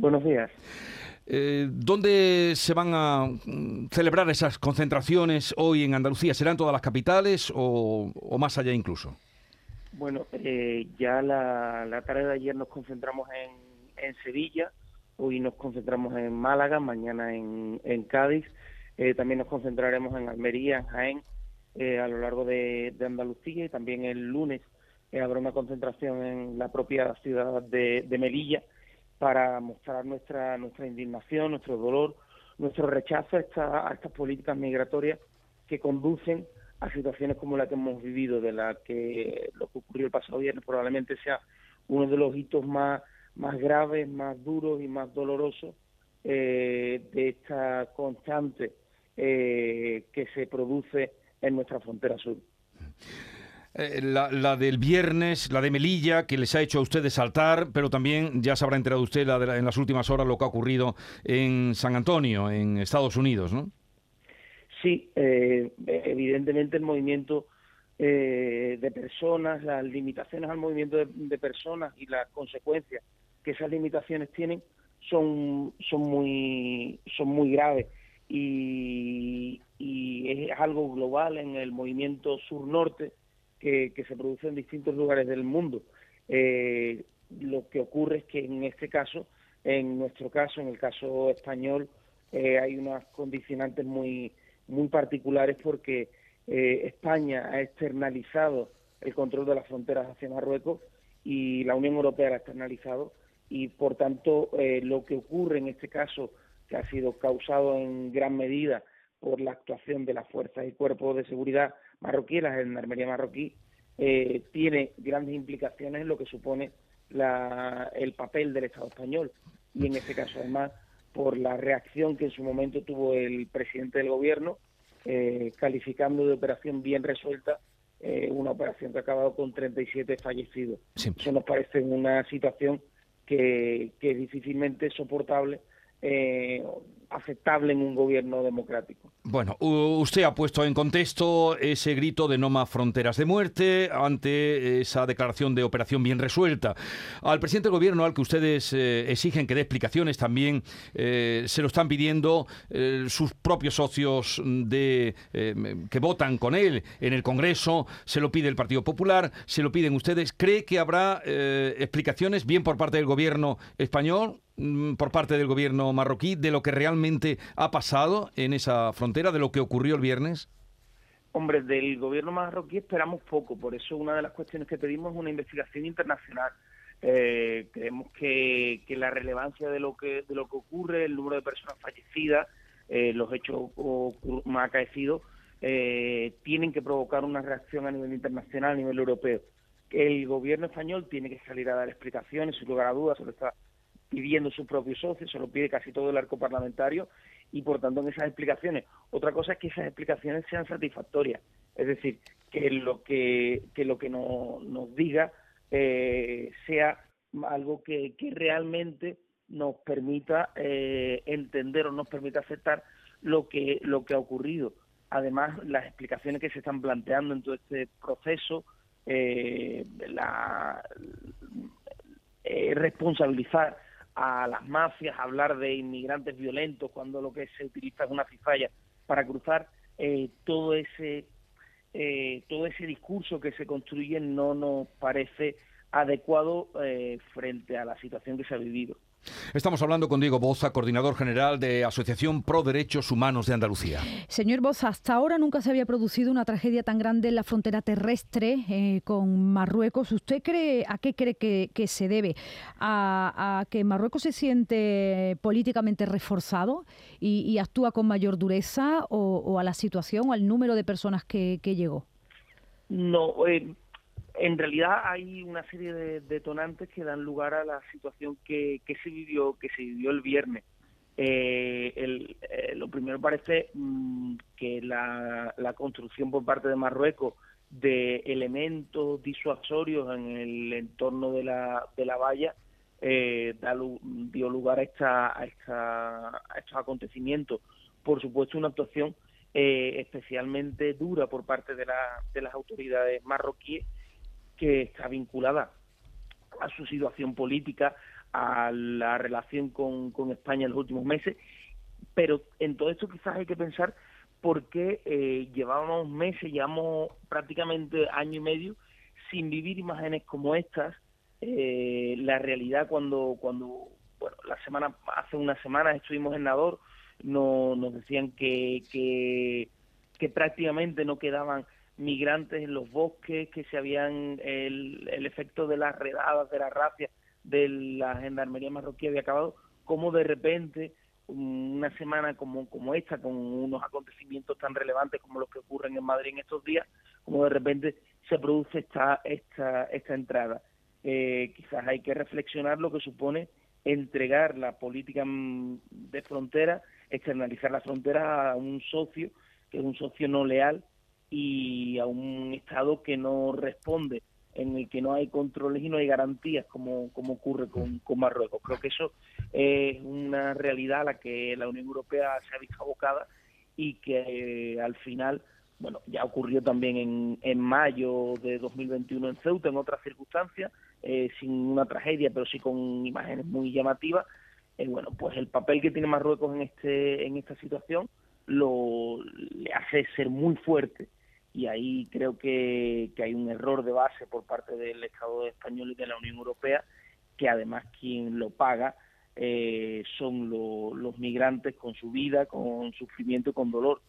Buenos días. Eh, ¿Dónde se van a mm, celebrar esas concentraciones hoy en Andalucía? ¿Serán todas las capitales o, más allá incluso? Bueno, eh, ya la, tarde de ayer nos concentramos en, Sevilla, hoy nos concentramos en Málaga, mañana en, Cádiz, eh, también nos concentraremos en Almería, en Jaén, a lo largo de, Andalucía y también el lunes habrá una concentración en la propia ciudad de Melilla para mostrar nuestra, nuestra indignación, nuestro dolor, nuestro rechazo a, estas políticas migratorias que conducen a situaciones como la que hemos vivido, de la que lo que ocurrió el pasado viernes probablemente sea uno de los hitos más, más graves, más duros y más dolorosos eh, de esta constante eh, que se produce en nuestra frontera sur. Eh, la, del viernes, la de Melilla, que les ha hecho a ustedes saltar, pero también ya se habrá enterado usted en las últimas horas lo que ha ocurrido en San Antonio, en Estados Unidos, ¿no? Sí, eh, evidentemente el movimiento eh, de personas, las limitaciones al movimiento de, personas y las consecuencias que esas limitaciones tienen son, son, muy, son muy graves y es algo global en el movimiento sur-norte que, se produce en distintos lugares del mundo. Eh, lo que ocurre es que en este caso, en nuestro caso, en el caso español, eh, hay unas condicionantes muy, muy particulares porque eh, España ha externalizado el control de las fronteras hacia Marruecos y la Unión Europea la ha externalizado y por tanto lo que ocurre en este caso que ha sido causado en gran medida por la actuación de las fuerzas y cuerpos de seguridad marroquí, la gendarmería marroquí, eh, tiene grandes implicaciones en lo que supone el papel del Estado español. Y en este caso, además, por la reacción que en su momento tuvo el presidente del gobierno, eh, calificando de operación bien resuelta eh, una operación que ha acabado con 37 fallecidos. Eso nos parece una situación que, que es difícilmente soportable eh, aceptable en un gobierno democrático. Bueno, usted ha puesto en contexto ese grito de no más fronteras de muerte ante esa declaración de operación bien resuelta. Al presidente del gobierno, al que ustedes eh, exigen que dé explicaciones, también eh, se lo están pidiendo eh, sus propios socios de que votan con él en el Congreso, se lo pide el Partido Popular, se lo piden ustedes. ¿Cree que habrá explicaciones bien por parte del gobierno español? Mm, por parte del gobierno marroquí de lo que realmente ha pasado en esa frontera, de lo que ocurrió el viernes? Hombre, del gobierno marroquí esperamos poco, por eso una de las cuestiones que pedimos es una investigación internacional. Eh, creemos que, la relevancia de lo que de lo que ocurre, el número de personas fallecidas, eh, los hechos más acaecidos, eh, tienen que provocar una reacción a nivel internacional, a nivel europeo. El gobierno español tiene que salir a dar explicaciones, sin lugar a dudas, sobre esta pidiendo sus propios socios, se lo pide casi todo el arco parlamentario y por tanto en esas explicaciones. Otra cosa es que esas explicaciones sean satisfactorias, es decir, que lo que, que lo que nos diga eh, sea algo que, que, realmente nos permita eh, entender o nos permita aceptar lo que, lo que ha ocurrido. Además, las explicaciones que se están planteando en todo este proceso, eh, la, responsabilizar a las mafias, hablar de inmigrantes violentos cuando lo que se utiliza es una cizalla para cruzar, eh, todo ese eh, todo ese discurso que se construye no nos parece adecuado eh, frente a la situación que se ha vivido. Estamos hablando con Diego Boza, coordinador general de Asociación Pro Derechos Humanos de Andalucía. Señor Boza, hasta ahora nunca se había producido una tragedia tan grande en la frontera terrestre eh, con Marruecos. ¿Usted cree a qué cree que, se debe? ¿A, que Marruecos se siente políticamente reforzado y, actúa con mayor dureza o, a la situación o al número de personas que, llegó? No, eh, en realidad hay una serie de detonantes que dan lugar a la situación que, se vivió que se vivió el viernes. Eh, eh, lo primero parece mm, que la, construcción por parte de Marruecos de elementos disuasorios en el entorno de la, de la valla eh, dio lugar a, esta, a, esta, a estos acontecimientos. Por supuesto, una actuación especialmente dura por parte de, la, de las autoridades marroquíes que está vinculada a su situación política, a la relación con, con España en los últimos meses, pero en todo esto quizás hay que pensar por qué eh, llevábamos meses, llevamos prácticamente año y medio sin vivir imágenes como estas. Eh, la realidad cuando, cuando bueno, la semana, hace unas semanas estuvimos en Nador, no, nos decían que, que prácticamente no quedaban migrantes en los bosques, que se habían el, el efecto de las redadas, de la racia de la gendarmería marroquí había acabado, como de repente una semana como, como esta, con unos acontecimientos tan relevantes como los que ocurren en Madrid en estos días, como de repente se produce esta, esta, esta entrada. Eh, quizás hay que reflexionar lo que supone entregar la política mm, de frontera, externalizar la frontera a un socio que es un socio no leal y a un Estado que no responde, en el que no hay controles y no hay garantías como, como ocurre con, con Marruecos. Creo que eso es una realidad a la que la Unión Europea se ha visto abocada y que eh, al final, bueno, ya ocurrió también en, en mayo de 2021 en Ceuta, en otras circunstancias, eh, sin una tragedia, pero sí con imágenes muy llamativas. Eh, bueno, pues el papel que tiene Marruecos en, este, en esta situación lo le hace ser muy fuerte y ahí creo que, que hay un error de base por parte del Estado español y de la Unión Europea, que además quien lo paga eh, son los migrantes con su vida, con sufrimiento y con dolor.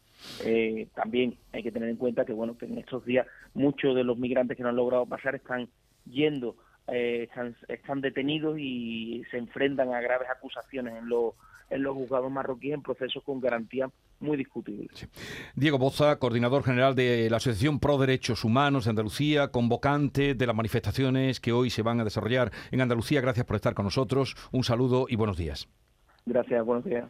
Eh, también hay que tener en cuenta que bueno que en estos días muchos de los migrantes que no han logrado pasar están yendo, eh, están, están detenidos y se enfrentan a graves acusaciones en los en los juzgados marroquíes en procesos con garantía muy discutibles. Diego Boza, coordinador general de la Asociación Pro Derechos Humanos de Andalucía, convocante de las manifestaciones que hoy se van a desarrollar en Andalucía. Gracias por estar con nosotros. Un saludo y buenos días. Gracias, buenos días.